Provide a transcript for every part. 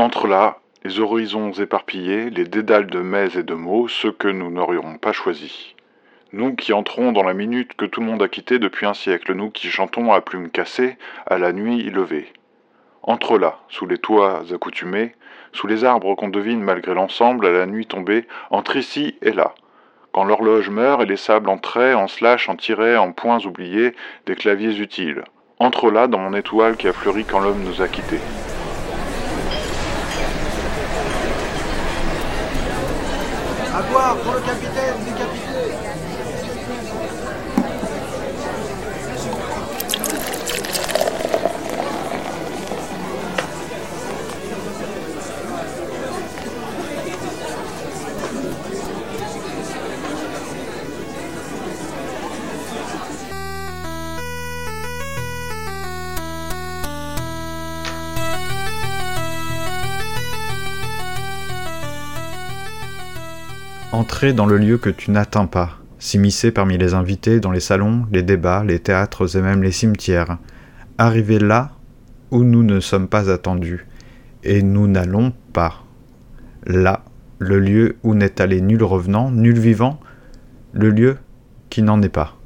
Entre là, les horizons éparpillés, les dédales de mets et de mots, ceux que nous n'aurions pas choisis. Nous qui entrons dans la minute que tout le monde a quittée depuis un siècle, nous qui chantons à plumes cassées, à la nuit levée. Entre là, sous les toits accoutumés, sous les arbres qu'on devine malgré l'ensemble à la nuit tombée, entre ici et là. Quand l'horloge meurt et les sables en traits, en slash, en tirets, en points oubliés, des claviers utiles. Entre là dans mon étoile qui a fleuri quand l'homme nous a quittés. À boire Entrer dans le lieu que tu n'atteins pas, s'immiscer parmi les invités dans les salons, les débats, les théâtres et même les cimetières. Arriver là où nous ne sommes pas attendus, et nous n'allons pas. Là, le lieu où n'est allé nul revenant, nul vivant, le lieu qui n'en est pas.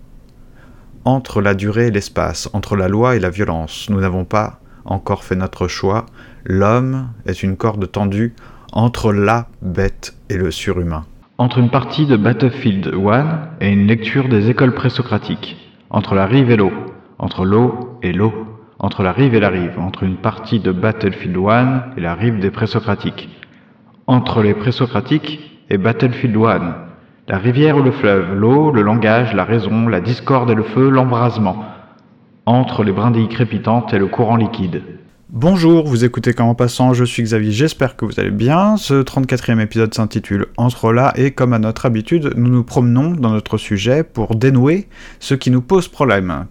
Entre la durée et l'espace, entre la loi et la violence, nous n'avons pas encore fait notre choix. L'homme est une corde tendue entre la bête et le surhumain. Entre une partie de Battlefield 1 et une lecture des écoles présocratiques. Entre la rive et l'eau. Entre l'eau et l'eau. Entre la rive et la rive. Entre une partie de Battlefield 1 et la rive des présocratiques. Entre les présocratiques et Battlefield 1. La rivière ou le fleuve, l'eau, le langage, la raison, la discorde et le feu, l'embrasement. Entre les brindilles crépitantes et le courant liquide. Bonjour, vous écoutez Comment Passant, je suis Xavier, j'espère que vous allez bien. Ce 34e épisode s'intitule Entre là et comme à notre habitude, nous nous promenons dans notre sujet pour dénouer ce qui nous pose problème.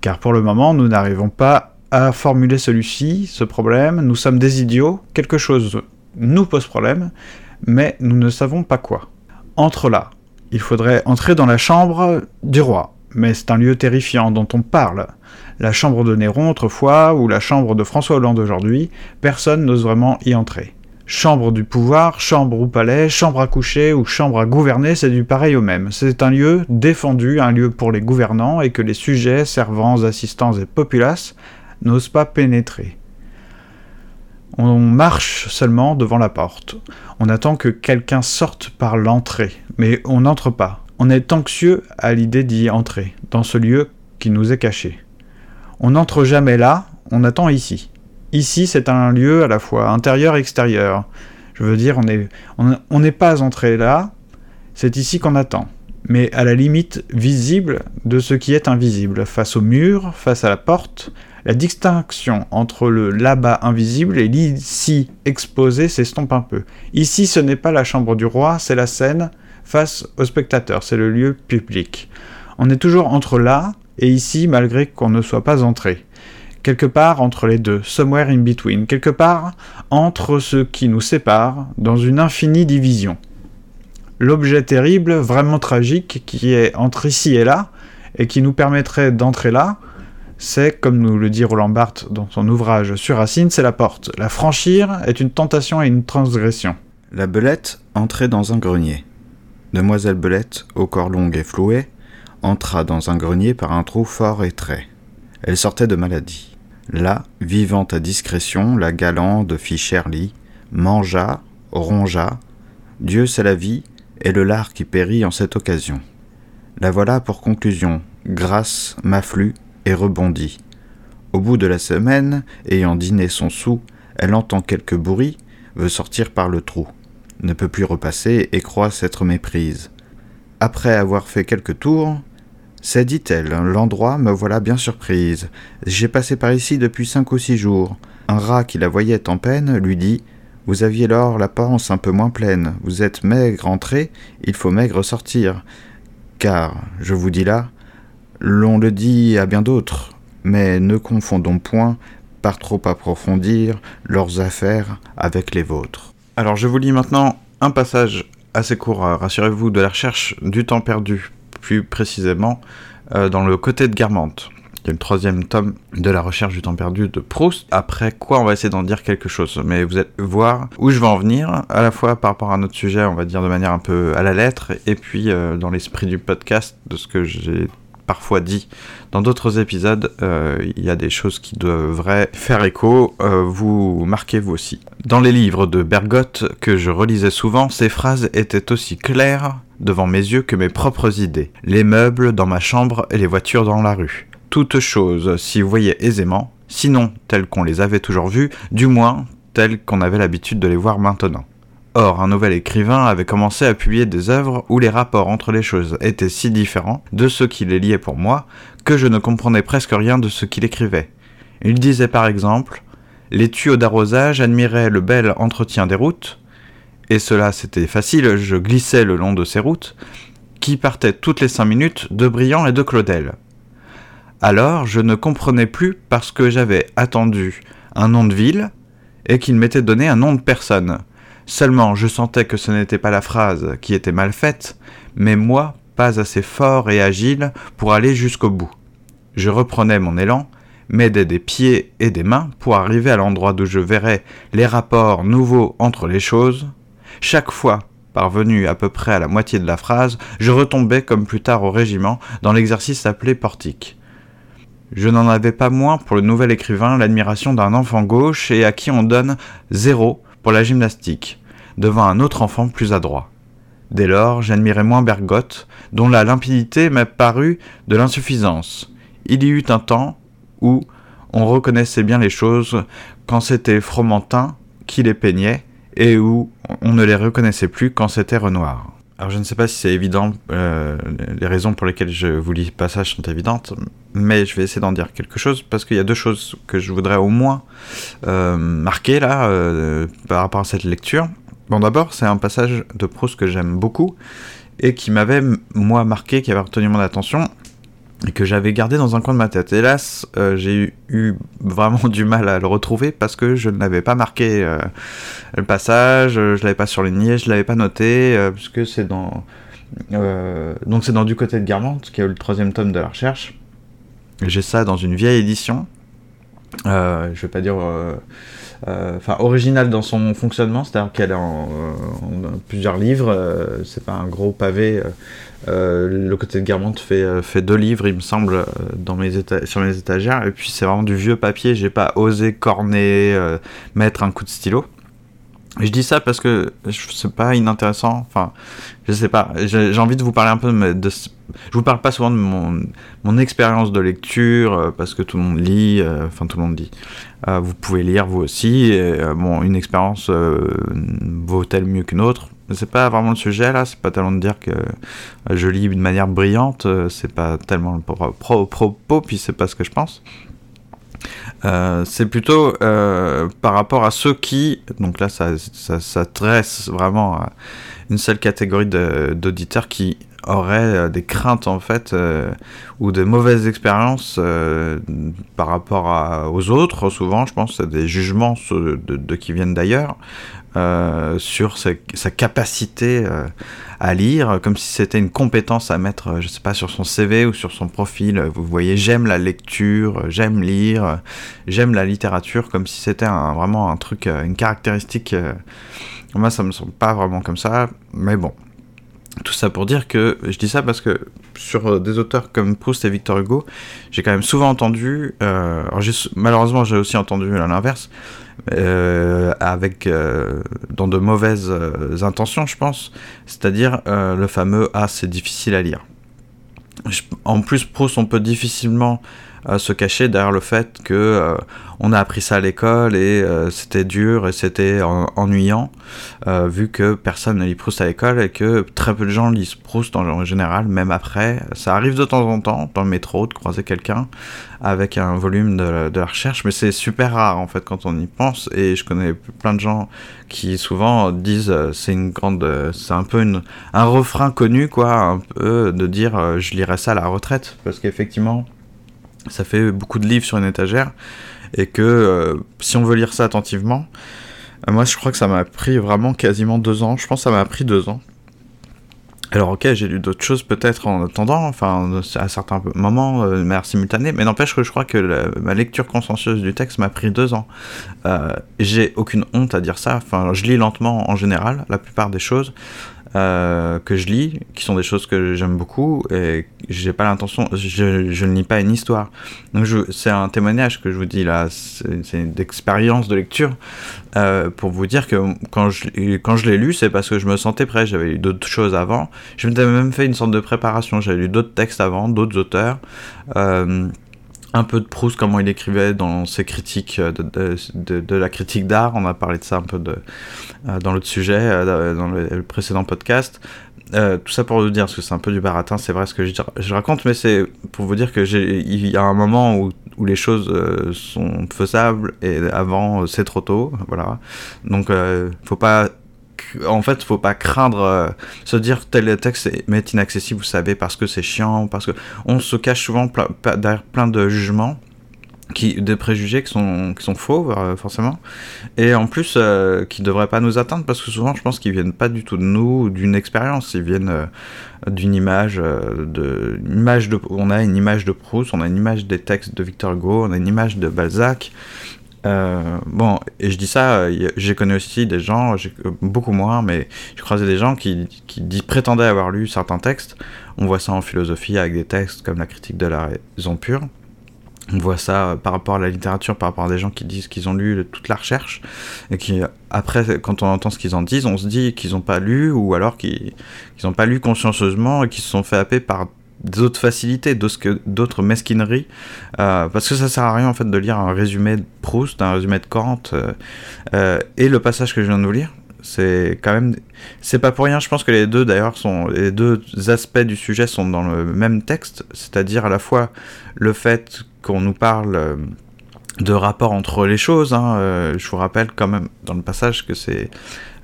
Car pour le moment, nous n'arrivons pas à formuler celui-ci, ce problème, nous sommes des idiots, quelque chose nous pose problème, mais nous ne savons pas quoi. Entre là, il faudrait entrer dans la chambre du roi, mais c'est un lieu terrifiant dont on parle la chambre de Néron autrefois ou la chambre de François Hollande aujourd'hui, personne n'ose vraiment y entrer. Chambre du pouvoir, chambre ou palais, chambre à coucher ou chambre à gouverner, c'est du pareil au même. C'est un lieu défendu, un lieu pour les gouvernants et que les sujets, servants, assistants et populaces n'osent pas pénétrer. On marche seulement devant la porte. On attend que quelqu'un sorte par l'entrée, mais on n'entre pas. On est anxieux à l'idée d'y entrer, dans ce lieu qui nous est caché. On n'entre jamais là, on attend ici. Ici, c'est un lieu à la fois intérieur et extérieur. Je veux dire, on n'est pas entré là, c'est ici qu'on attend. Mais à la limite visible de ce qui est invisible, face au mur, face à la porte, la distinction entre le là-bas invisible et l'ici exposé s'estompe un peu. Ici, ce n'est pas la chambre du roi, c'est la scène face au spectateur, c'est le lieu public. On est toujours entre là et ici malgré qu'on ne soit pas entré. Quelque part entre les deux, somewhere in between, quelque part entre ce qui nous sépare, dans une infinie division. L'objet terrible, vraiment tragique, qui est entre ici et là, et qui nous permettrait d'entrer là, c'est, comme nous le dit Roland Barthes dans son ouvrage sur Racine, c'est la porte. La franchir est une tentation et une transgression. La belette entrait dans un grenier. Demoiselle Belette, au corps long et floué, entra dans un grenier par un trou fort et trait. Elle sortait de maladie. Là, vivant à discrétion, la galande fit lit, mangea, rongea. Dieu c'est la vie, et le lard qui périt en cette occasion. La voilà pour conclusion, grâce, m'afflue et rebondit. Au bout de la semaine, ayant dîné son sou, elle entend quelques bourris, veut sortir par le trou, ne peut plus repasser et croit s'être méprise. Après avoir fait quelques tours, c'est, dit-elle, l'endroit me voilà bien surprise. J'ai passé par ici depuis cinq ou six jours. Un rat qui la voyait en peine lui dit Vous aviez lors la panse un peu moins pleine. Vous êtes maigre entré, il faut maigre sortir. Car, je vous dis là, l'on le dit à bien d'autres, mais ne confondons point, par trop approfondir, leurs affaires avec les vôtres. Alors je vous lis maintenant un passage assez court, rassurez-vous, de la recherche du temps perdu plus précisément euh, dans le côté de Guermantes. qui est le troisième tome de la recherche du temps perdu de Proust. Après quoi, on va essayer d'en dire quelque chose. Mais vous allez voir où je vais en venir, à la fois par rapport à notre sujet, on va dire de manière un peu à la lettre, et puis euh, dans l'esprit du podcast, de ce que j'ai parfois dit dans d'autres épisodes, euh, il y a des choses qui devraient faire écho, vous marquez vous aussi. Dans les livres de Bergotte que je relisais souvent, ces phrases étaient aussi claires devant mes yeux que mes propres idées. Les meubles dans ma chambre et les voitures dans la rue toutes choses s'y voyaient aisément, sinon telles qu'on les avait toujours vues, du moins telles qu'on avait l'habitude de les voir maintenant. Or, un nouvel écrivain avait commencé à publier des œuvres où les rapports entre les choses étaient si différents de ceux qui les liaient pour moi que je ne comprenais presque rien de ce qu'il écrivait. Il disait par exemple Les tuyaux d'arrosage admiraient le bel entretien des routes, et cela c'était facile, je glissais le long de ces routes, qui partaient toutes les cinq minutes de Briand et de Claudel. Alors je ne comprenais plus parce que j'avais attendu un nom de ville et qu'il m'était donné un nom de personne. Seulement je sentais que ce n'était pas la phrase qui était mal faite, mais moi pas assez fort et agile pour aller jusqu'au bout. Je reprenais mon élan, m'aidais des pieds et des mains pour arriver à l'endroit d'où je verrais les rapports nouveaux entre les choses. Chaque fois Parvenu à peu près à la moitié de la phrase, je retombais comme plus tard au régiment dans l'exercice appelé portique. Je n'en avais pas moins pour le nouvel écrivain l'admiration d'un enfant gauche et à qui on donne zéro pour la gymnastique, devant un autre enfant plus adroit. Dès lors, j'admirais moins Bergotte, dont la limpidité m'a paru de l'insuffisance. Il y eut un temps où on reconnaissait bien les choses quand c'était Fromentin qui les peignait, et où on ne les reconnaissait plus quand c'était Renoir. Alors je ne sais pas si c'est évident, euh, les raisons pour lesquelles je vous lis passage sont évidentes, mais je vais essayer d'en dire quelque chose parce qu'il y a deux choses que je voudrais au moins euh, marquer là euh, par rapport à cette lecture. Bon d'abord c'est un passage de Proust que j'aime beaucoup et qui m'avait moi marqué, qui avait retenu mon attention que j'avais gardé dans un coin de ma tête. Hélas, euh, j'ai eu, vraiment du mal à le retrouver parce que je ne l'avais pas marqué euh, le passage, je l'avais pas surligné, je l'avais pas noté, euh, puisque c'est dans donc c'est dans du côté de Guermantes, qui est le troisième tome de la recherche. J'ai ça dans une vieille édition. je vais pas dire enfin originale dans son fonctionnement, c'est-à-dire qu'elle est en, plusieurs livres, c'est pas un gros pavé euh, le côté de Guermantes fait, euh, deux livres, il me semble, euh, sur mes étagères. Et puis c'est vraiment du vieux papier, j'ai pas osé corner, mettre un coup de stylo. Je dis ça parce que c'est pas inintéressant. Enfin, je sais pas. J'ai envie de vous parler un peu de. je vous parle pas souvent de mon, mon expérience de lecture parce que tout le monde lit. Enfin, tout le monde dit. vous pouvez lire vous aussi. Et, bon, une expérience vaut-elle mieux qu'une autre? C'est pas vraiment le sujet là, c'est pas tellement de dire que euh, je lis de manière brillante, euh, c'est pas tellement le propos, puis c'est pas ce que je pense. Euh, c'est plutôt par rapport à ceux qui, donc là ça, ça s'adresse vraiment à une seule catégorie d'auditeurs qui auraient des craintes en fait ou de mauvaises expériences par rapport aux autres souvent je pense des jugements de qui viennent d'ailleurs euh, sur sa, capacité euh, à lire, comme si c'était une compétence à mettre, euh, je sais pas, sur son CV ou sur son profil. Vous voyez, j'aime la lecture, j'aime lire, j'aime la littérature, comme si c'était vraiment un truc, une caractéristique. moi, ça me semble pas vraiment comme ça, mais bon. Tout ça pour dire que je dis ça parce que sur des auteurs comme Proust et Victor Hugo, j'ai quand même souvent entendu, malheureusement j'ai aussi entendu l'inverse, euh, avec euh, dans de mauvaises euh, intentions, je pense. C'est-à-dire le fameux Ah, c'est difficile à lire. en plus, Proust, on peut difficilement se cacher derrière le fait que on a appris ça à l'école et euh, c'était dur et c'était ennuyant, euh, vu que personne ne lit Proust à l'école et que très peu de gens lisent Proust en, général, même après. Ça arrive de temps en temps dans le métro de croiser quelqu'un avec un volume de, la recherche, mais c'est super rare en fait quand on y pense. Et je connais plein de gens qui souvent disent euh, c'est une grande, c'est un peu un refrain connu quoi, de dire je lirai ça à la retraite, parce qu'effectivement ça fait beaucoup de livres sur une étagère et que euh, si on veut lire ça attentivement, euh, moi je crois que ça m'a pris vraiment quasiment deux ans, je pense que ça m'a pris deux ans. Alors ok, j'ai lu d'autres choses peut-être en attendant, enfin à certains moments, euh, de manière simultanée, mais n'empêche que je crois que ma lecture consciencieuse du texte m'a pris deux ans. Euh, j'ai aucune honte à dire ça, enfin je lis lentement en général, la plupart des choses. Euh, que je lis, qui sont des choses que j'aime beaucoup, et j'ai pas l'intention, je, ne lis pas une histoire. Donc c'est un témoignage que je vous dis là, c'est une expérience de lecture euh, pour vous dire que quand je, quand je l'ai lu, c'est parce que je me sentais prêt. J'avais lu d'autres choses avant. Je m'étais même fait une sorte de préparation. J'avais lu d'autres textes avant, d'autres auteurs. Euh, un peu de Proust, comment il écrivait dans ses critiques de, de, la critique d'art. On a parlé de ça un peu euh, dans l'autre sujet, euh, dans le, précédent podcast. Euh, tout ça pour vous dire, parce que c'est un peu du baratin, c'est vrai ce que je, je raconte, mais c'est pour vous dire que il y a un moment où, où les choses sont faisables et avant c'est trop tôt, voilà. Donc faut pas en fait, faut pas craindre euh, se dire tel texte est, inaccessible, vous savez, parce que c'est chiant, parce que on se cache souvent derrière plein de jugements. Qui, des préjugés qui sont, qui sont faux, euh, forcément, et en plus euh, qui ne devraient pas nous atteindre parce que souvent je pense qu'ils viennent pas du tout de nous, d'une expérience, ils viennent d'une image, de, image de, on a une image de Proust, on a une image des textes de Victor Hugo, on a une image de Balzac, euh, bon, et je dis ça, j'ai connu aussi des gens, beaucoup moins, mais je croisais des gens qui prétendaient avoir lu certains textes. On voit ça en philosophie avec des textes comme la critique de la raison pure. On voit ça par rapport à la littérature, par rapport à des gens qui disent qu'ils ont lu toute la recherche, et qui, après, quand on entend ce qu'ils en disent, on se dit qu'ils n'ont pas lu, ou alors qu'ils n'ont pas lu consciencieusement et qu'ils se sont fait happer par d'autres facilités, d'autres mesquineries, euh, parce que ça sert à rien en fait de lire un résumé de Proust, un résumé de Kant, euh, euh, et le passage que je viens de vous lire, c'est quand même, c'est pas pour rien. Je pense que les deux d'ailleurs sont, les deux aspects du sujet sont dans le même texte, c'est-à-dire à la fois le fait qu'on nous parle de rapport entre les choses. Hein. Euh, je vous rappelle quand même dans le passage que c'est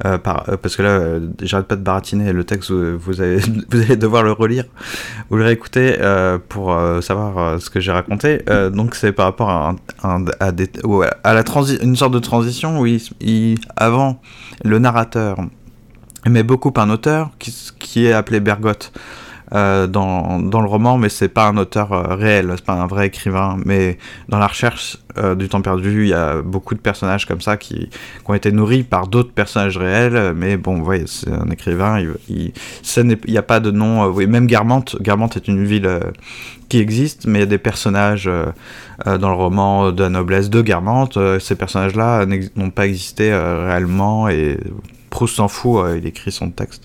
euh, euh, parce que là, j'arrête pas de baratiner le texte. Vous, allez, devoir le relire ou le réécouter pour savoir ce que j'ai raconté. donc c'est par rapport à, une sorte de transition où avant le narrateur aimait beaucoup un auteur qui, qui est appelé Bergotte. Euh, dans, le roman, mais c'est pas un auteur euh, réel, c'est pas un vrai écrivain. Mais dans la recherche euh, du temps perdu, il y a beaucoup de personnages comme ça qui, ont été nourris par d'autres personnages réels. Mais bon, vous voyez, c'est un écrivain, il, n'y a pas de nom. oui, même Guermantes, Guermantes est une ville qui existe, mais il y a des personnages dans le roman de la noblesse de Guermantes. ces personnages-là n'ont pas existé réellement et Proust s'en fout, il écrit son texte.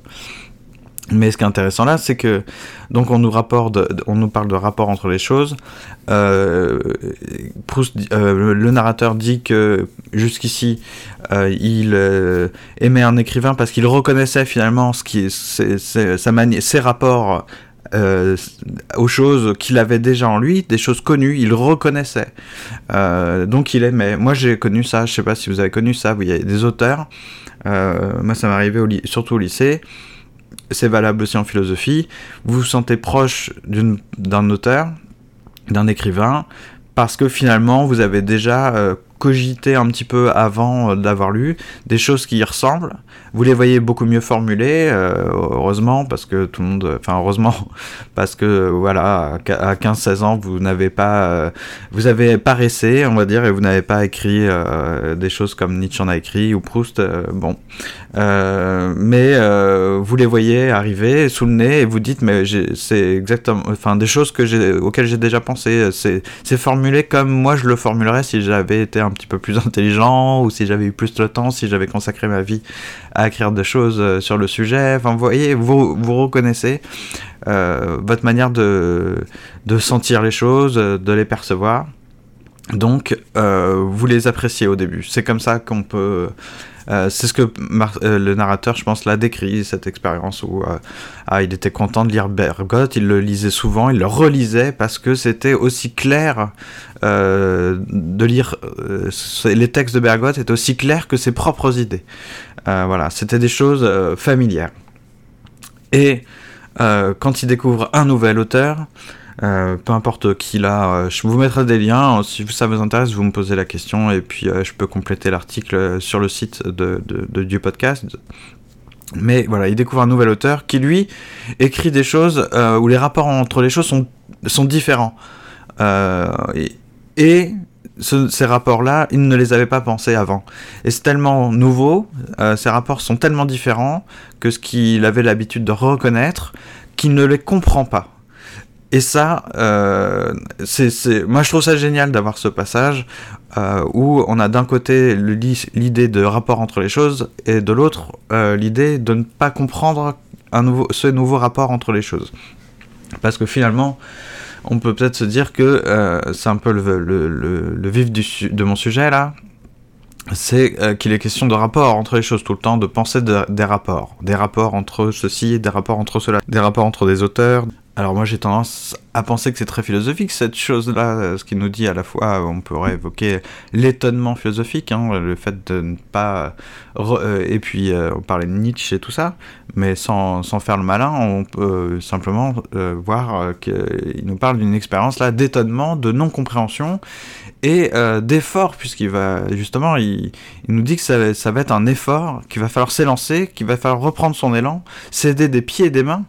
Mais ce qui est intéressant là, c'est que donc on nous rapporte, on nous parle de rapport entre les choses. Euh, Proust, euh, le narrateur dit que jusqu'ici, euh, il aimait un écrivain parce qu'il reconnaissait finalement ce qui, sa ses rapports aux choses qu'il avait déjà en lui, des choses connues, il reconnaissait. donc il aimait. Moi j'ai connu ça, je sais pas si vous avez connu ça, il y a des auteurs. moi ça m'est arrivé surtout au lycée c'est valable aussi en philosophie, vous vous sentez proche d'un auteur, d'un écrivain, parce que finalement vous avez déjà euh, cogité un petit peu avant euh, d'avoir lu des choses qui y ressemblent, vous les voyez beaucoup mieux formulées, euh, heureusement, parce que tout le monde, enfin heureusement, parce que voilà, à 15-16 ans, vous n'avez pas, vous avez paressé, on va dire, et vous n'avez pas écrit des choses comme Nietzsche en a écrit ou Proust, bon, mais vous les voyez arriver sous le nez et vous dites, mais c'est exactement, enfin des choses que auxquelles j'ai déjà pensé, c'est formulé comme moi je le formulerais si j'avais été un petit peu plus intelligent ou si j'avais eu plus de temps, si j'avais consacré ma vie à écrire des choses euh, sur le sujet. Enfin, vous voyez, vous, vous reconnaissez euh, votre manière de, de sentir les choses, de les percevoir. Donc, euh, vous les appréciez au début. C'est comme ça qu'on peut. C'est ce que le narrateur, je pense, l'a décrit, cette expérience où ah, il était content de lire Bergotte, il le lisait souvent, il le relisait parce que c'était aussi clair de lire. les textes de Bergotte étaient aussi clairs que ses propres idées. Euh, voilà, c'était des choses euh, familières. Et euh, quand il découvre un nouvel auteur, peu importe qui l'a, je vous mettrai des liens. Si ça vous intéresse, vous me posez la question et puis je peux compléter l'article sur le site de, du podcast. Mais voilà, il découvre un nouvel auteur qui, lui, écrit des choses euh, où les rapports entre les choses sont, sont différents. Euh, et, et ce- ces rapports-là, il ne les avait pas pensés avant. Et c'est tellement nouveau, euh, ces rapports sont tellement différents que ce qu'il avait l'habitude de reconnaître, qu'il ne les comprend pas. Et ça, euh, c'est, moi je trouve ça génial d'avoir ce passage euh, où on a d'un côté l'idée de rapport entre les choses et de l'autre euh, l'idée de ne pas comprendre un nouveau, ce nouveau rapport entre les choses. Parce que finalement, on peut peut-être se dire que c'est un peu le, vif du de mon sujet là, c'est qu'il est question de rapport entre les choses tout le temps, de penser de- des rapports, des rapports entre ceci, des rapports entre cela, des rapports entre des auteurs. Alors moi j'ai tendance à penser que c'est très philosophique cette chose-là, ce qui nous dit à la fois, on pourrait évoquer l'étonnement philosophique, hein, le fait de ne pas... re- euh, et puis euh, on parlait de Nietzsche et tout ça, mais sans, sans faire le malin, on peut simplement euh, voir euh, qu'il nous parle d'une expérience là d'étonnement, de non-compréhension et d'effort, puisqu'il va justement, il, nous dit que ça, ça va être un effort, qu'il va falloir s'élancer, qu'il va falloir reprendre son élan, s'aider des pieds et des mains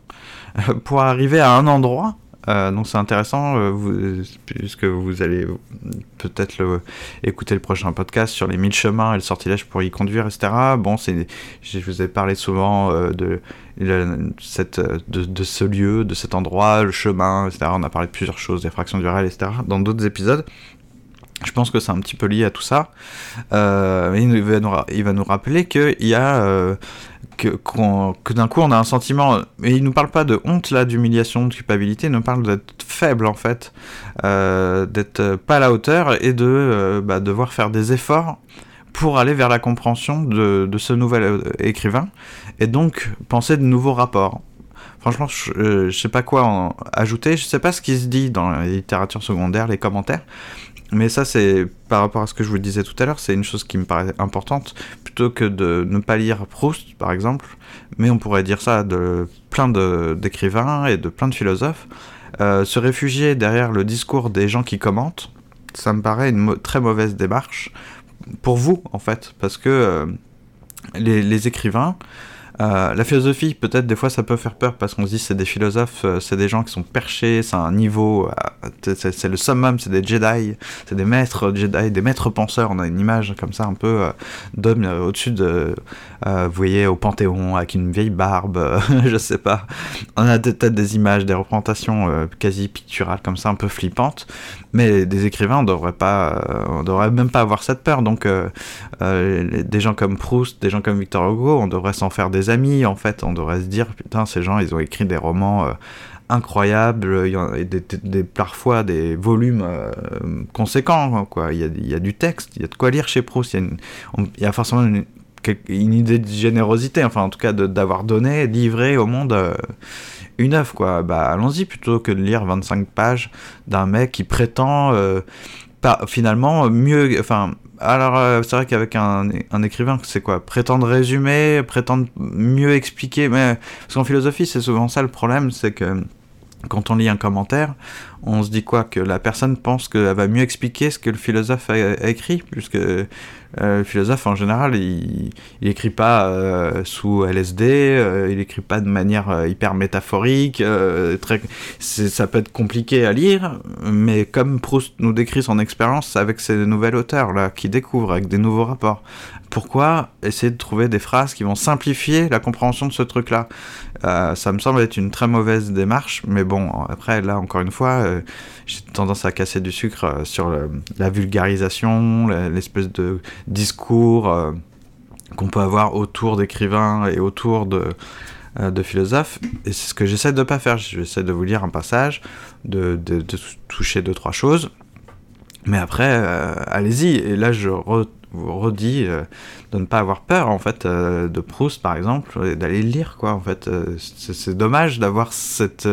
pour arriver à un endroit. Euh, donc c'est intéressant, euh, vous, puisque vous allez peut-être écouter le prochain podcast sur les mille chemins et le sortilège pour y conduire, etc. Bon, c'est, je vous ai parlé souvent euh, de, cette, de ce lieu, de cet endroit, le chemin, etc. On a parlé de plusieurs choses, des fractions du réel, etc. dans d'autres épisodes. Je pense que c'est un petit peu lié à tout ça. Euh, il, va nous, rappeler qu'il y a euh, que, d'un coup on a un sentiment. Et il nous parle pas de honte là, d'humiliation, de culpabilité. Il nous parle d'être faible en fait, euh, d'être pas à la hauteur et de bah, devoir faire des efforts pour aller vers la compréhension de, ce nouvel écrivain et donc penser de nouveaux rapports. Franchement, je, je sais pas quoi en ajouter. Je sais pas ce qui se dit dans la littérature secondaire, les commentaires. Mais ça, c'est par rapport à ce que je vous disais tout à l'heure, c'est une chose qui me paraît importante. Plutôt que de ne pas lire Proust, par exemple, mais on pourrait dire ça de plein d'écrivains et de plein de philosophes, euh, se réfugier derrière le discours des gens qui commentent, ça me paraît une très mauvaise démarche pour vous, en fait, parce que euh, les écrivains, euh, la philosophie, peut-être des fois ça peut faire peur parce qu'on se dit c'est des philosophes, euh, c'est des gens qui sont perchés, c'est un niveau, euh, c'est- le summum, c'est des Jedi, c'est des maîtres Jedi, des maîtres penseurs. On a une image comme ça un peu euh, d'homme au-dessus de, vous voyez, au Panthéon avec une vieille barbe, je sais pas. On a peut-être des images, des représentations quasi picturales comme ça, un peu flippantes. Mais des écrivains, on devrait pas, euh, on devrait même pas avoir cette peur. Donc, euh, euh, des gens comme Proust, des gens comme Victor Hugo, on devrait s'en faire des amis. En fait, on devrait se dire, putain, ces gens, ils ont écrit des romans incroyables. Il y a des, parfois des volumes conséquents. Quoi. Il, y a, du texte, il y a de quoi lire chez Proust. Il y a, forcément une, idée de générosité, enfin en tout cas d'avoir donné, livré au monde une œuvre, quoi. Bah allons-y plutôt que de lire 25 pages d'un mec qui prétend euh, pas, finalement mieux. Enfin, alors euh, c'est vrai qu'avec un, un écrivain, c'est quoi? Prétendre résumer, prétendre mieux expliquer. Mais parce qu'en philosophie, c'est souvent ça le problème, c'est que quand on lit un commentaire, on se dit quoi Que la personne pense qu'elle va mieux expliquer ce que le philosophe a, écrit, puisque euh, le philosophe en général, il, il écrit pas euh, sous LSD, euh, il écrit pas de manière hyper métaphorique, très, ça peut être compliqué à lire, mais comme Proust nous décrit son expérience avec ces nouvelles auteurs là, qui découvrent avec des nouveaux rapports, pourquoi essayer de trouver des phrases qui vont simplifier la compréhension de ce truc-là Euh, Ça me semble être une très mauvaise démarche, mais bon, après là encore une fois, euh, j'ai tendance à casser du sucre euh, sur la vulgarisation, l'espèce de discours qu'on peut avoir autour d'écrivains et autour de, de philosophes. Et c'est ce que j'essaie de ne pas faire. J'essaie de vous lire un passage, de, toucher deux, trois choses. Mais après, allez-y. Et là, je re- vous redis euh, de ne pas avoir peur, en fait, euh, de Proust, par exemple, et d'aller le lire, quoi. En fait, Euh, c'est dommage d'avoir cette...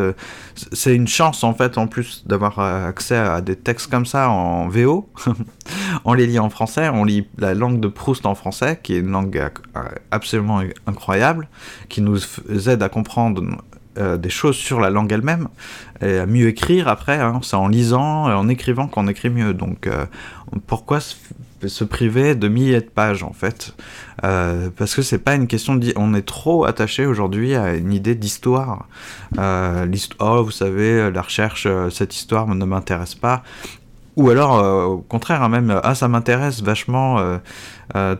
c'est une chance, en fait, en plus, d'avoir accès à des textes comme ça en VO. on les lit en français, on lit la langue de Proust en français, qui est une langue absolument incroyable, qui nous aide à comprendre des choses sur la langue elle-même, et à mieux écrire après, hein. c'est en lisant, et en écrivant qu'on écrit mieux. Donc pourquoi se priver de milliers de pages en fait, euh, parce que c'est pas une question de, on est trop attaché aujourd'hui à une idée d'histoire. Euh, oh, vous savez, la recherche, euh, cette histoire ne m'intéresse pas. Ou alors, euh, au contraire, hein, même, ah, ça m'intéresse vachement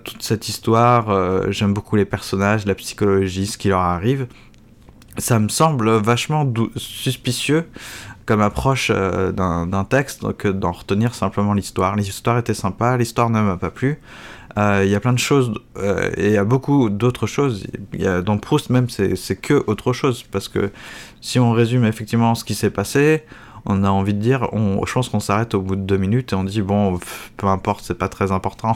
toute cette histoire. J'aime beaucoup les personnages, la psychologie, ce qui leur arrive. Ça me semble vachement suspicieux comme approche euh, d'un texte que d'en retenir simplement l'histoire. L'histoire était sympa, l'histoire ne m'a pas plu. Euh, il y a plein de choses, euh, et il y a beaucoup d'autres choses. Dans Proust même, c'est que autre chose, parce que si on résume effectivement ce qui s'est passé, on a envie de dire, on, je pense qu'on s'arrête au bout de deux minutes et on dit bon, peu importe, c'est pas très important,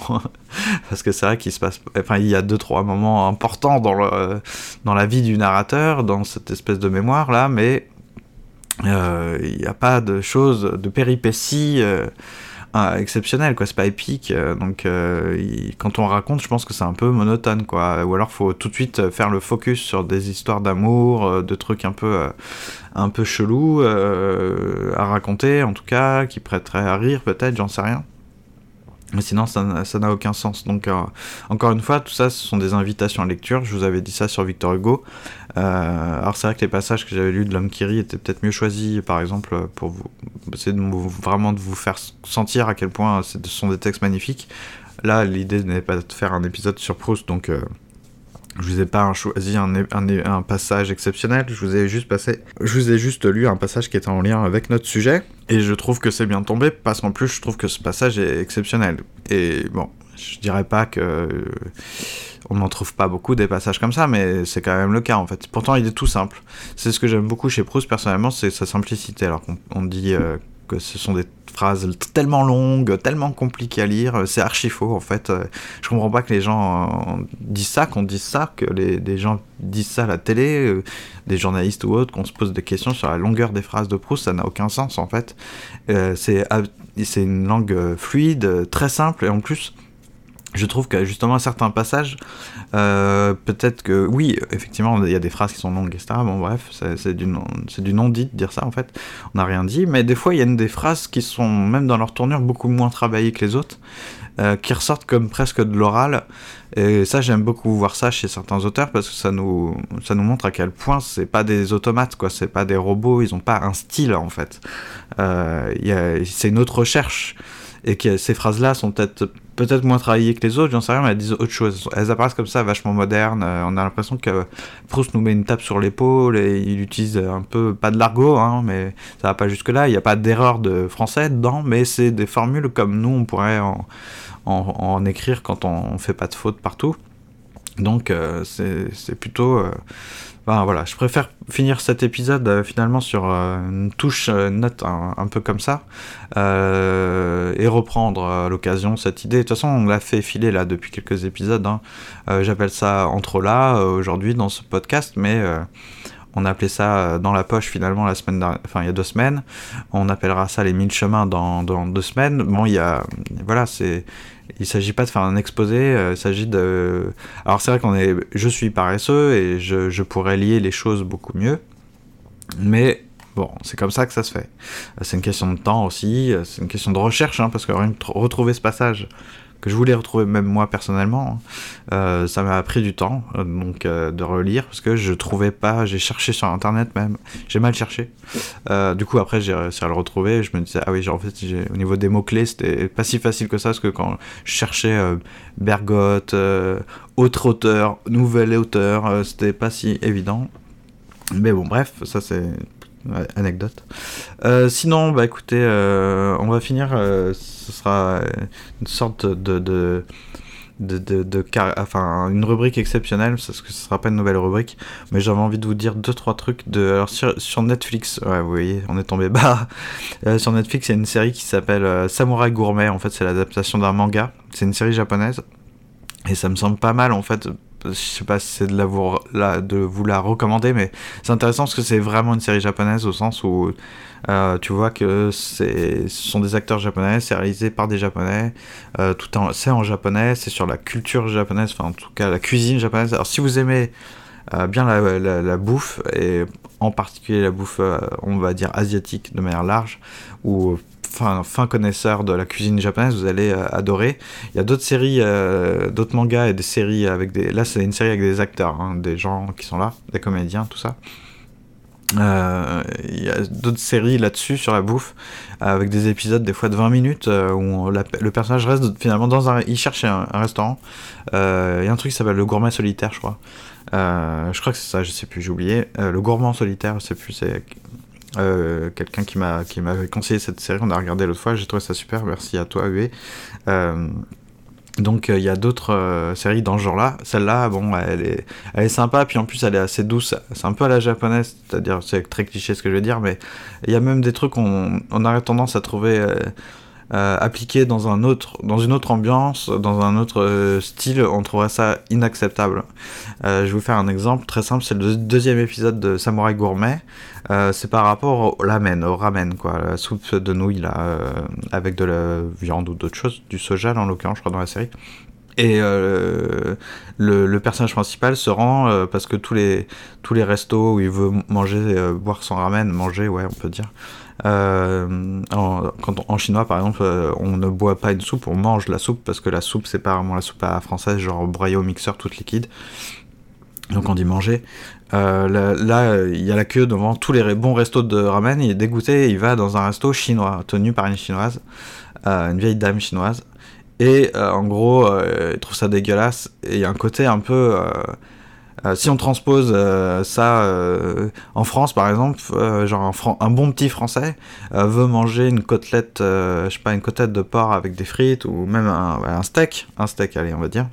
parce que c'est vrai qu'il se passe, enfin il y a deux trois moments importants dans le dans la vie du narrateur, dans cette espèce de mémoire là, mais il euh, n'y a pas de choses, de péripéties euh, euh, exceptionnelles, quoi. C'est pas épique. donc, quand on raconte, je pense que c'est un peu monotone, quoi. Ou alors, faut tout de suite faire le focus sur des histoires d'amour, de trucs un peu, un peu chelous à raconter, en tout cas, qui prêteraient à rire, peut-être, j'en sais rien. Mais sinon, ça n'a aucun sens. Donc, encore une fois, tout ça, ce sont des invitations à lecture. Je vous avais dit ça sur Victor Hugo. Euh, alors c'est vrai que les passages que j'avais lus de l'homme qui rit étaient peut-être mieux choisis, par exemple, pour vous, de vraiment de vous faire sentir à quel point ce sont des textes magnifiques. Là, l'idée n'est pas de faire un épisode sur Proust, donc euh, je vous ai pas choisi un, passage exceptionnel. Je vous ai juste je vous ai juste lu un passage qui était en lien avec notre sujet, et je trouve que c'est bien tombé parce qu'en plus je trouve que ce passage est exceptionnel. Et bon, je dirais pas que on n'en trouve pas beaucoup des passages comme ça, mais c'est quand même le cas en fait. Pourtant, il est tout simple. C'est ce que j'aime beaucoup chez Proust personnellement, c'est sa simplicité. Alors qu'on dit euh, que ce sont des phrases tellement longues, tellement compliquées à lire, c'est archi faux en fait. Je comprends pas que les gens disent ça, qu'on dise ça, que les, gens disent ça à la télé, euh, des journalistes ou autres, qu'on se pose des questions sur la longueur des phrases de Proust, ça n'a aucun sens en fait. Euh, c'est une langue fluide, très simple et en plus je trouve que justement certains passages, euh, peut-être que oui, effectivement, il y a des phrases qui sont longues, etc. Bon, bref, c'est du, du non-dit de dire ça en fait. On n'a rien dit, mais des fois, il y a des phrases qui sont, même dans leur tournure, beaucoup moins travaillées que les autres, euh, qui ressortent comme presque de l'oral. Et ça, j'aime beaucoup voir ça chez certains auteurs parce que ça nous, ça nous montre à quel point c'est pas des automates, quoi. C'est pas des robots, ils ont pas un style en fait. Euh, c'est une autre recherche et que ces phrases-là sont peut-être moins travaillées que les autres, j'en sais rien, mais elles disent autre chose. Elles apparaissent comme ça, vachement modernes. Euh, on a l'impression que Proust nous met une tape sur l'épaule et il utilise un peu, pas de l'argot, hein, mais ça va pas jusque-là. Il n'y a pas d'erreur de français dedans, mais c'est des formules comme nous, on pourrait en, en, écrire quand on, fait pas de fautes partout. Donc euh, c'est plutôt... Euh, voilà, je préfère finir cet épisode euh, finalement sur une touche note un, peu comme ça et reprendre à l'occasion cette idée. De toute façon, on l'a fait filer là depuis quelques épisodes. Hein. J'appelle ça entre là aujourd'hui dans ce podcast, mais on a ça dans la poche finalement la semaine enfin il y a deux semaines. On appellera ça les mille chemins dans, dans deux semaines. Bon, il y a voilà, c'est il s'agit pas de faire un exposé, euh, il s'agit de... Alors c'est vrai qu'on. Je suis paresseux et je, pourrais lier les choses beaucoup mieux, mais bon, c'est comme ça que ça se fait. C'est une question de temps aussi, c'est une question de recherche, hein, parce que retrouver ce passage que je voulais retrouver même moi personnellement. Euh, ça m'a pris du temps euh, donc euh, de relire parce que je trouvais pas, j'ai cherché sur internet même, j'ai mal cherché. du coup après j'ai réussi à le retrouver, je me disais ah oui en fait au niveau des mots clés c'était pas si facile que ça parce que quand je cherchais Bergotte, autre auteur, nouvel auteur, c'était pas si évident. Mais bon bref ça c'est anecdote. Euh, sinon, bah écoutez, euh, on va finir. Euh, ce sera une sorte de, de de, de, enfin une rubrique exceptionnelle parce que ce sera pas une nouvelle rubrique mais j'avais envie de vous dire deux trois trucs de alors sur, sur Netflix ouais vous voyez on est tombé bas sur Netflix il y a une série qui s'appelle Samurai Gourmet en fait c'est l'adaptation d'un manga c'est une série japonaise et ça me semble pas mal en fait je sais pas si c'est de, la vous, la, de vous la recommander, mais c'est intéressant parce que c'est vraiment une série japonaise au sens où euh, tu vois que ce sont des acteurs japonais, c'est réalisé par des japonais, euh, tout c'est en japonais, c'est sur la culture japonaise, enfin en tout cas la cuisine japonaise. Alors si vous aimez euh, bien la, la, bouffe, et en particulier la bouffe, on va dire asiatique de manière large, ou fin, fin connaisseur de la cuisine japonaise, vous allez adorer. Il y a d'autres séries, d'autres mangas et des séries avec des. Là, c'est une série avec des acteurs, hein, des gens qui sont là, des comédiens, tout ça. Euh, il y a d'autres séries là-dessus sur la bouffe avec des épisodes des fois de 20 minutes euh, où le personnage reste finalement dans un il cherche un, restaurant euh, il y a un truc qui s'appelle le gourmet solitaire je crois je crois que c'est ça je sais plus j'ai oublié le gourmand solitaire je sais plus c'est quelqu'un qui m'a qui conseillé cette série on a regardé l'autre fois j'ai trouvé ça super merci à toi Uwe donc il y a d'autres séries dans ce genre-là. Celle-là, bon, elle est, elle est sympa, puis en plus elle est assez douce. C'est un peu à la japonaise, c'est-à-dire c'est très cliché ce que je veux dire, mais il y a même des trucs qu'on on aurait tendance à trouver euh, appliqué dans, un autre, dans une autre ambiance, dans un autre euh, style, on trouverait ça inacceptable. Euh, je vais vous faire un exemple très simple, c'est le deuxième épisode de Samouraï Gourmet. c'est par rapport au ramen, au ramen, quoi, la soupe de nouilles avec de la viande ou d'autres choses, du soja en l'occurrence, je crois, dans la série. Et le, le, personnage principal se rend parce que tous les, tous les restos où il veut manger, boire son ramen, manger, ouais, on peut dire, euh, en, quand en chinois, par exemple, euh, on ne boit pas une soupe, on mange la soupe parce que la soupe, c'est pas vraiment la soupe à française, genre broyée au mixeur toute liquide. Donc on dit manger. Euh, là, il y a la queue devant tous les bons restos de ramen. Il est dégoûté, il va dans un resto chinois, tenu par une chinoise, une vieille dame chinoise. Et en gros, il trouve ça dégueulasse. Et il y a un côté un peu euh, si on transpose euh, ça euh, en France, par exemple, genre un, bon petit Français veut manger une côtelette, je sais pas, une côtelette de porc avec des frites ou même un, un, steak, un steak, allez, on va dire,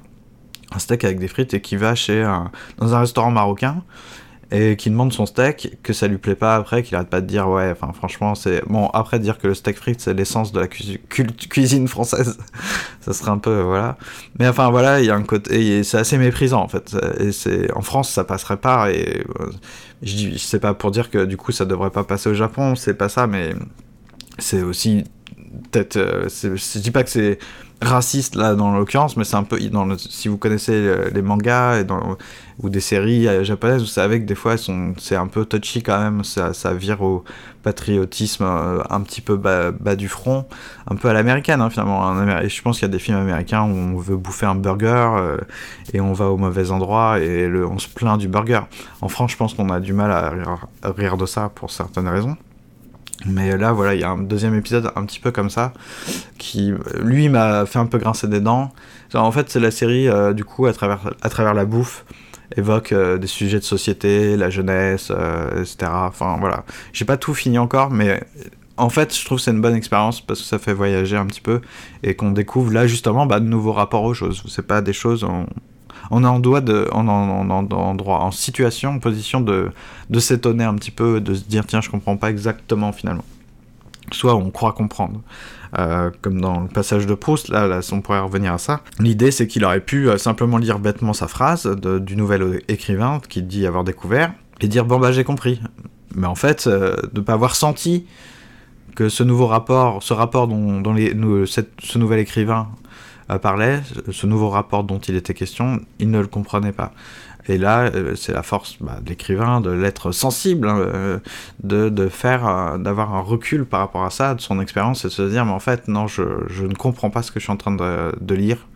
un steak avec des frites et qui va chez dans un restaurant marocain et qui demande son steak, que ça lui plaît pas après, qu'il arrête pas de dire ouais, enfin franchement c'est bon après dire que le steak frites c'est l'essence de la cuisine française, ça serait un peu voilà. Mais enfin voilà, il y a un côté c'est assez méprisant en fait. Et c'est en France ça passerait pas et euh, je dis sais pas pour dire que du coup ça devrait pas passer au Japon, c'est pas ça, mais c'est aussi peut-être euh, je dis pas que c'est raciste là dans l'occurrence, mais c'est un peu si vous connaissez euh, les mangas ou des séries euh, japonaises, vous savez que des fois c'est un peu touchy quand même, ça, ça vire au patriotisme un petit peu bas, du front, un peu à l'américaine hein, finalement. Je pense qu'il y a des films américains où on veut bouffer un burger et on va au mauvais endroit et on se plaint du burger. En France, je pense qu'on a du mal à rire de ça pour certaines raisons. Mais là, voilà, il y a un deuxième épisode un petit peu comme ça, qui, lui, m'a fait un peu grincer des dents. En fait, c'est la série, euh, du coup, à travers, à travers la bouffe, évoque euh, des sujets de société, la jeunesse, euh, etc. Enfin, voilà. J'ai pas tout fini encore, mais en fait, je trouve que c'est une bonne expérience parce que ça fait voyager un petit peu et qu'on découvre là, justement, bah, de nouveaux rapports aux choses. C'est pas des choses est en, de, droit, en situation, en position de, s'étonner un petit peu, de se dire tiens, je comprends pas exactement finalement. Soit on croit comprendre. Euh, comme dans le passage de Proust, là, là on pourrait revenir à ça. L'idée, c'est qu'il aurait pu euh, simplement lire bêtement sa phrase du nouvel écrivain qui dit avoir découvert et dire bon bah j'ai compris. Mais en fait, euh, de ne pas avoir senti que ce nouveau rapport, ce rapport dont, ce nouvel écrivain parlait, ce nouveau rapport dont il était question, il ne le comprenait pas. Et là, euh, c'est la force bah, de l'écrivain, de l'être sensible, hein, euh, de, de, faire, euh, d'avoir un recul par rapport à ça, de son expérience, et de se dire, mais en fait, non, je, je, ne comprends pas ce que je suis en train de, de lire,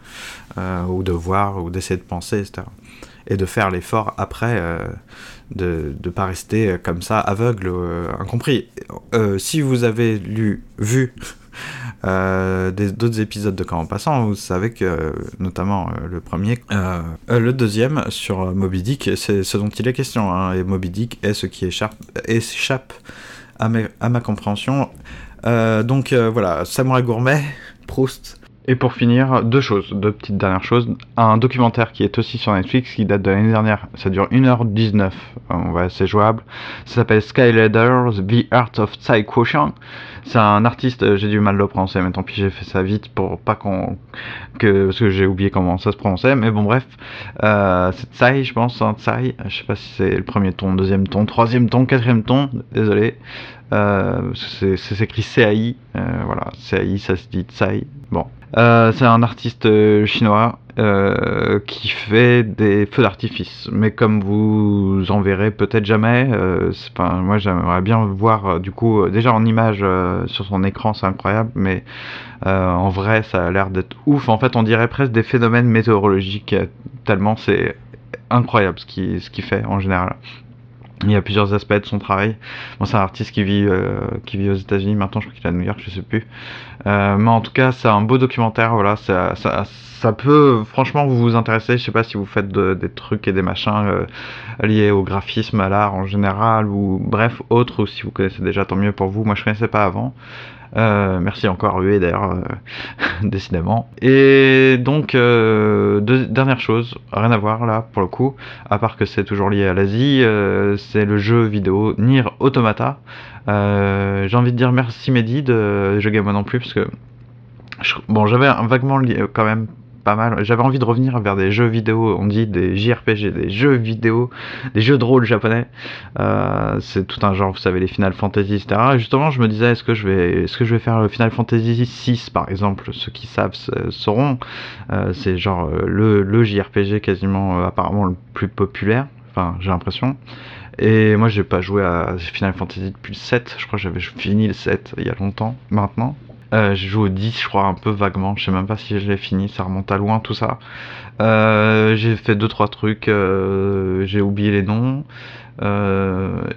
ou de voir, ou d'essayer de penser, etc. Et de faire l'effort après de ne pas rester comme ça aveugle, incompris. si vous avez lu, vu euh, d'autres épisodes de Quand en passant, vous savez que, notamment euh, le premier, euh, le deuxième sur Moby Dick, c'est ce dont il est question, hein, et Moby Dick est ce qui échappe, échappe à, à ma compréhension. donc voilà, Samurai Gourmet, Proust, et pour finir, deux choses, deux petites dernières choses. Un documentaire qui est aussi sur Netflix, qui date de l'année dernière. Ça dure 1h19. c'est jouable. Ça s'appelle Skyladers, The Art of Tsai Quotient. C'est un artiste, j'ai du mal de le prononcer, mais tant pis, j'ai fait ça vite pour pas qu'on. Que, parce que j'ai oublié comment ça se prononçait. Mais bon, bref. Euh, c'est Tsai, je pense, hein, Tsai. Je sais pas si c'est le premier ton, deuxième ton, troisième ton, quatrième ton. Désolé. c'est écrit CAI, voilà, CAI, ça se dit Tsai. Bon, c'est un artiste chinois euh, qui fait des feux d'artifice. Mais comme vous en verrez peut-être jamais, euh, moi j'aimerais bien voir euh, du coup déjà en image sur son écran, c'est incroyable, mais en vrai ça a l'air d'être ouf. En fait, on dirait presque des phénomènes météorologiques tellement c'est incroyable ce qu'il fait en général. Il y a plusieurs aspects de son travail. Bon, c'est un artiste qui vit, euh, qui vit aux États-Unis maintenant, je crois qu'il est à New York, je sais plus. Euh, mais en tout cas, c'est un beau documentaire. Voilà, ça, ça, ça, peut franchement vous intéresser. Je sais pas si vous faites des trucs et des machins euh, liés au graphisme, à l'art en général, ou bref, autre, ou si vous connaissez déjà, tant mieux pour vous. Moi, je connaissais pas avant. Euh, merci encore UE d'ailleurs, euh, décidément. Et donc, euh, dernière chose, rien à voir là pour le coup, à part que c'est toujours lié à l'Asie, c'est le jeu vidéo Nier Automata. J'ai envie de dire merci Mehdi de Je Game Moi non plus, parce que bon, j'avais vaguement quand même pas mal. J'avais envie de revenir vers des jeux vidéo, on dit des JRPG, des jeux vidéo, des jeux de rôle japonais. Euh, c'est tout un genre, vous savez, les Final Fantasy, etc. Et justement, je me disais, est-ce que je vais, est-ce que je vais faire Final Fantasy 6 par exemple? Ceux qui savent sauront. Euh, c'est genre euh, le, le JRPG quasiment apparemment le plus populaire. Enfin, j'ai l'impression. Et moi, j'ai pas joué à Final Fantasy depuis le 7. Je crois que j'avais fini le 7 il y a longtemps maintenant. Euh, j'ai joué au 10, je crois, un peu vaguement. Je sais même pas si je l'ai fini, ça remonte à loin tout ça. Euh, j'ai fait 2-3 trucs, euh, j'ai oublié les noms.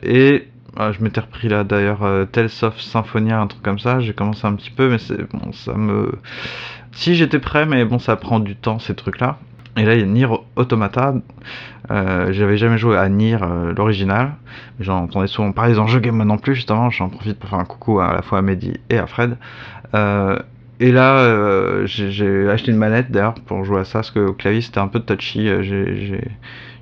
et ah, je m'étais repris là d'ailleurs Tales of Symphonia, un truc comme ça. J'ai commencé un petit peu, mais c'est bon, ça me. Si j'étais prêt, mais bon, ça prend du temps ces trucs là. Et là, il y a Nier Automata. Euh, J'avais jamais joué à Nier, euh, l'original. J'en entendais souvent parler dans jeu game non plus, justement. J'en profite pour faire un coucou à, la fois à Mehdi et à Fred. Euh, et là, j'ai acheté une manette d'ailleurs pour jouer à ça, parce que au clavier c'était un peu touchy.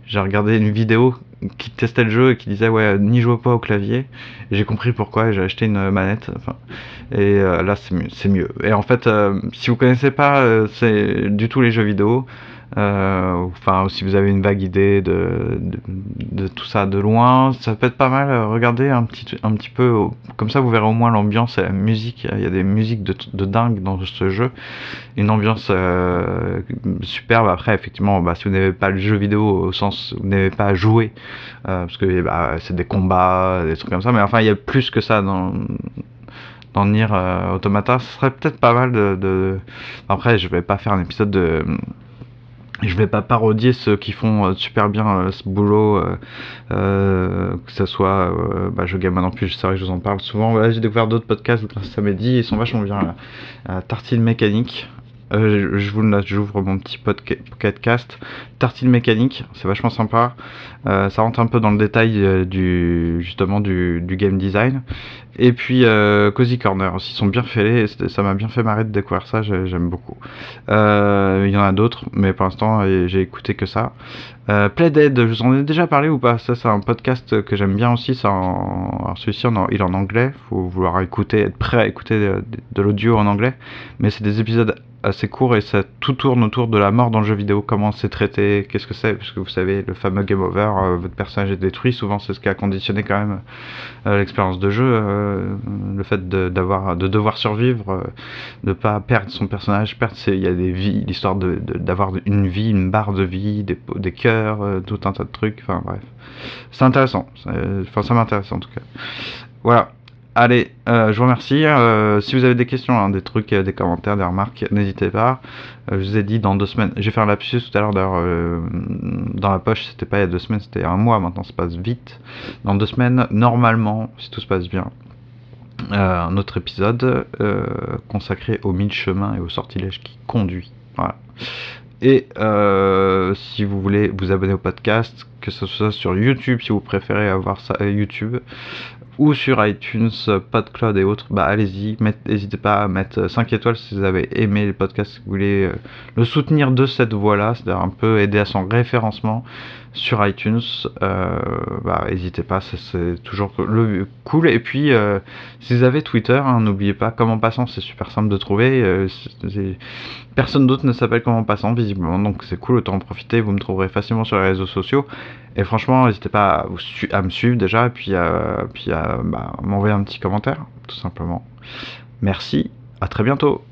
J'ai regardé une vidéo qui testait le jeu et qui disait ouais n'y jouez pas au clavier j'ai compris pourquoi et j'ai acheté une manette et là c'est mieux, et en fait si vous connaissez pas du tout les jeux vidéo enfin, si vous avez une vague idée de, tout ça de loin, ça peut être pas mal. Regardez un petit, un petit peu, comme ça vous verrez au moins l'ambiance et la musique. Il y a des musiques de, dingue dans ce jeu. Une ambiance euh, superbe. Après, effectivement, bah, si vous n'avez pas le jeu vidéo au sens où vous n'avez pas joué, euh, parce que bah, c'est des combats, des trucs comme ça, mais enfin, il y a plus que ça dans dans Nier Automata, ce serait peut-être pas mal de, Après, je vais pas faire un épisode de je vais pas parodier ceux qui font euh, super bien euh, ce boulot, euh, que ce soit bah, je game non plus, c'est vrai que je vous en parle souvent. j'ai découvert d'autres podcasts à Mehdi, ils sont vachement bien. Tartine mécanique, je vous j'ouvre mon petit podcast Tartine mécanique, c'est vachement sympa. ça rentre un peu dans le détail du justement du, game design. Et puis euh, Cozy Corner aussi, sont bien faits, ça m'a bien fait marrer de découvrir ça, j'aime beaucoup. Euh, il y en a d'autres, mais pour l'instant j'ai écouté que ça. Euh, Playdead, je vous en ai déjà parlé ou pas? Ça c'est un podcast que j'aime bien aussi, ça celui-ci il est en anglais, faut vouloir écouter, être prêt à écouter de l'audio en anglais, mais c'est des épisodes assez court et ça tout tourne autour de la mort dans le jeu vidéo, comment c'est traité, qu'est-ce que c'est, parce que vous savez, le fameux game over, euh, votre personnage est détruit, souvent c'est ce qui a conditionné quand même euh, l'expérience de jeu, euh, le fait de, d'avoir, de devoir survivre, de pas perdre son personnage, perdre, il y a des vies, l'histoire de, d'avoir une vie, une barre de vie, des, des cœurs, tout un tas de trucs, enfin bref. C'est intéressant, enfin ça m'intéresse en tout cas. Voilà, Allez, euh, je vous remercie. Euh, si vous avez des questions, hein, des trucs, euh, des commentaires, des remarques, n'hésitez pas. je vous ai dit dans deux semaines. J'ai fait un lapsus tout à l'heure d'ailleurs dans la poche. C'était pas il y a deux semaines, c'était un mois. Maintenant, ça passe vite. Dans deux semaines, normalement, si tout se passe bien, un autre épisode consacré aux mille chemins et aux sortilèges qui conduit. Voilà. Et si vous voulez vous abonner au podcast, que ce soit sur YouTube, si vous préférez avoir ça YouTube, ou sur iTunes, PodCloud et autres, bah allez-y, n'hésitez pas à mettre 5 étoiles si vous avez aimé le podcast, si vous voulez euh, le soutenir de cette voie-là, c'est-à-dire un peu aider à son référencement sur iTunes, euh, bah n'hésitez pas, c'est toujours le cool. Et puis, euh, si vous avez Twitter, hein, n'oubliez pas, comment passant, c'est super simple de trouver. personne d'autre ne s'appelle comment passant, visiblement, donc c'est cool, autant en profiter, vous me trouverez facilement sur les réseaux sociaux. Et franchement, n'hésitez pas à, me suivre déjà, et puis, à bah, m'envoyer un petit commentaire, tout simplement. Merci, à très bientôt